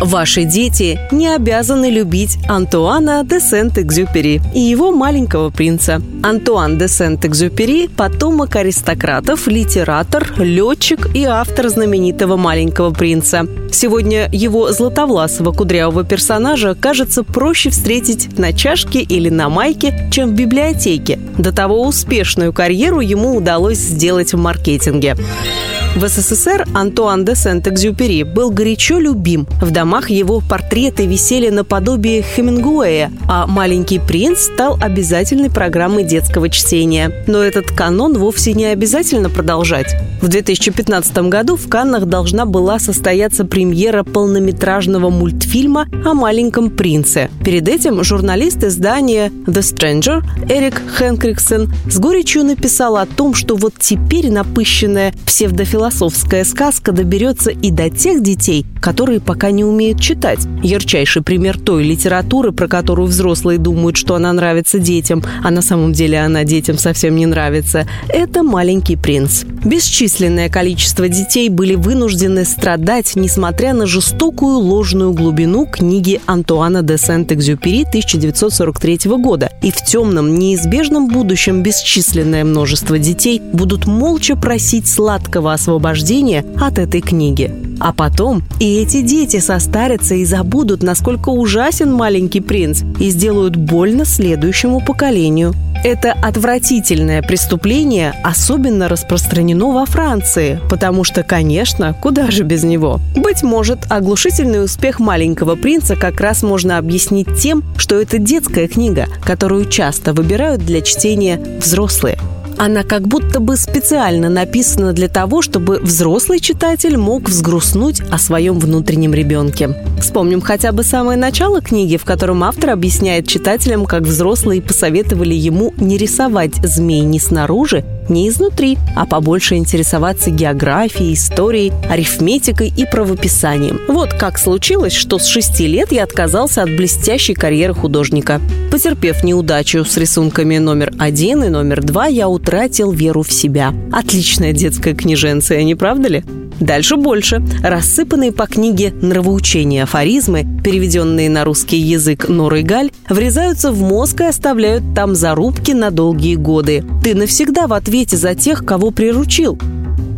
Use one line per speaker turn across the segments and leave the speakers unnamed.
Ваши дети не обязаны любить Антуана де Сент-Экзюпери и его маленького принца. Антуан де Сент-Экзюпери – потомок аристократов, литератор, летчик и автор знаменитого «Маленького принца». Сегодня его златовласого кудрявого персонажа кажется проще встретить на чашке или на майке, чем в библиотеке. До того успешную карьеру ему удалось сделать в маркетинге. В СССР Антуан де Сент-Экзюпери был горячо любим. В домах его портреты висели наподобие Хемингуэя, а «Маленький принц» стал обязательной программой детского чтения. Но этот канон вовсе не обязательно продолжать. В 2015 году в Каннах должна была состояться премьера полнометражного мультфильма о маленьком принце. Перед этим журналист издания The Stranger Эрик Хенкриксон с горечью написал о том, что вот теперь напыщенная псевдофилософия философская сказка доберется и до тех детей, которые пока не умеют читать. Ярчайший пример той литературы, про которую взрослые думают, что она нравится детям, а на самом деле она детям совсем не нравится, это «Маленький принц». Бесчисленное количество детей были вынуждены страдать, несмотря на жестокую ложную глубину книги Антуана де Сент-Экзюпери 1943 года. И в темном, неизбежном будущем бесчисленное множество детей будут молча просить сладкого освобождения от этой книги. А потом и эти дети состарятся и забудут, насколько ужасен маленький принц, и сделают больно следующему поколению. Это отвратительное преступление особенно распространено во Франции, потому что, конечно, куда же без него? Быть может, оглушительный успех «Маленького принца» как раз можно объяснить тем, что это детская книга, которую часто выбирают для чтения взрослые. Она как будто бы специально написана для того, чтобы взрослый читатель мог взгрустнуть о своем внутреннем ребенке. Вспомним хотя бы самое начало книги, в котором автор объясняет читателям, как взрослые посоветовали ему не рисовать змей ни снаружи, не изнутри, а побольше интересоваться географией, историей, арифметикой и правописанием. Вот как случилось, что с шести лет я отказался от блестящей карьеры художника. Потерпев неудачу с рисунками номер один и номер два, я утратил веру в себя. Отличная детская книженция, не правда ли? Дальше больше. Рассыпанные по книге нравоучения афоризмы, переведенные на русский язык Норой Галь, врезаются в мозг и оставляют там зарубки на долгие годы. Ты навсегда в ответе за тех, кого приручил.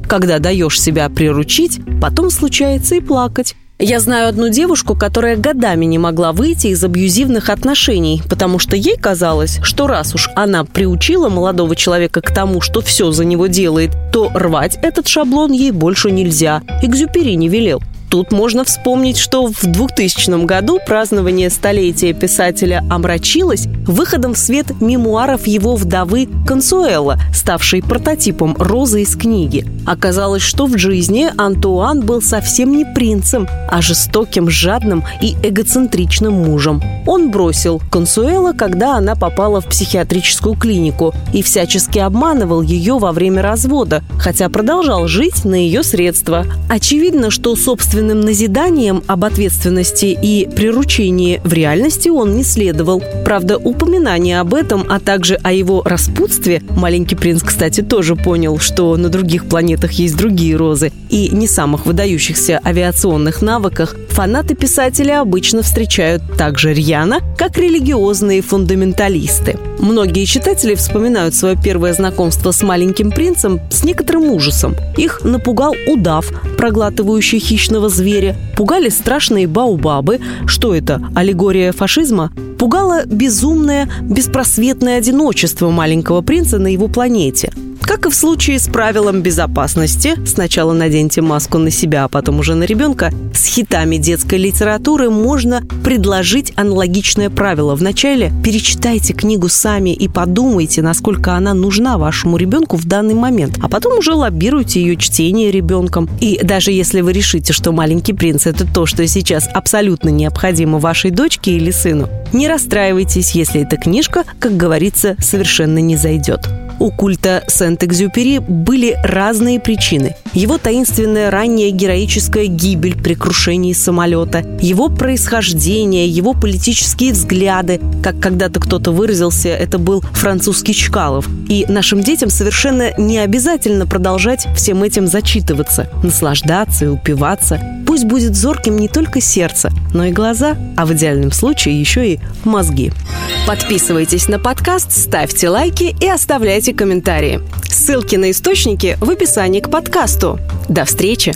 Когда даешь себя приручить, потом случается и плакать. Я знаю одну девушку, которая годами не могла выйти из абьюзивных отношений, потому что ей казалось, что раз уж она приучила молодого человека к тому, что все за него делает, то рвать этот шаблон ей больше нельзя. Экзюпери не велел. Тут можно вспомнить, что в 2000 году празднование столетия писателя омрачилось выходом в свет мемуаров его вдовы Консуэла, ставшей прототипом Розы из книги. Оказалось, что в жизни Антуан был совсем не принцем, а жестоким, жадным и эгоцентричным мужем. Он бросил Консуэла, когда она попала в психиатрическую клинику и всячески обманывал ее во время развода, хотя продолжал жить на ее средства. Очевидно, что собственно собственным назиданием об ответственности и приручении в реальности он не следовал. Правда, упоминание об этом, а также о его распутстве, маленький принц, кстати, тоже понял, что на других планетах есть другие розы, и не самых выдающихся авиационных навыках, фанаты писателя обычно встречают так же рьяно, как религиозные фундаменталисты. Многие читатели вспоминают свое первое знакомство с маленьким принцем с некоторым ужасом. Их напугал удав, проглатывающий хищного зверя, пугали страшные баубабы, что это, аллегория фашизма, пугало безумное, беспросветное одиночество маленького принца на его планете – как и в случае с правилом безопасности, сначала наденьте маску на себя, а потом уже на ребенка, с хитами детской литературы можно предложить аналогичное правило. Вначале перечитайте книгу сами и подумайте, насколько она нужна вашему ребенку в данный момент, а потом уже лоббируйте ее чтение ребенком. И даже если вы решите, что «Маленький принц» — это то, что сейчас абсолютно необходимо вашей дочке или сыну, Не расстраивайтесь, если эта книжка, как говорится, совершенно не зайдет. У культа Сент-Экзюпери были разные причины. Его таинственная ранняя героическая гибель при крушении самолета, его происхождение, его политические взгляды, как когда-то кто-то выразился, это был французский Чкалов. И нашим детям совершенно не обязательно продолжать всем этим зачитываться, наслаждаться и упиваться. Пусть будет зорким не только сердце, но и глаза, а в идеальном случае еще и мозги. Подписывайтесь на подкаст, ставьте лайки и оставляйте комментарии. Ссылки на источники в описании к подкасту. До встречи!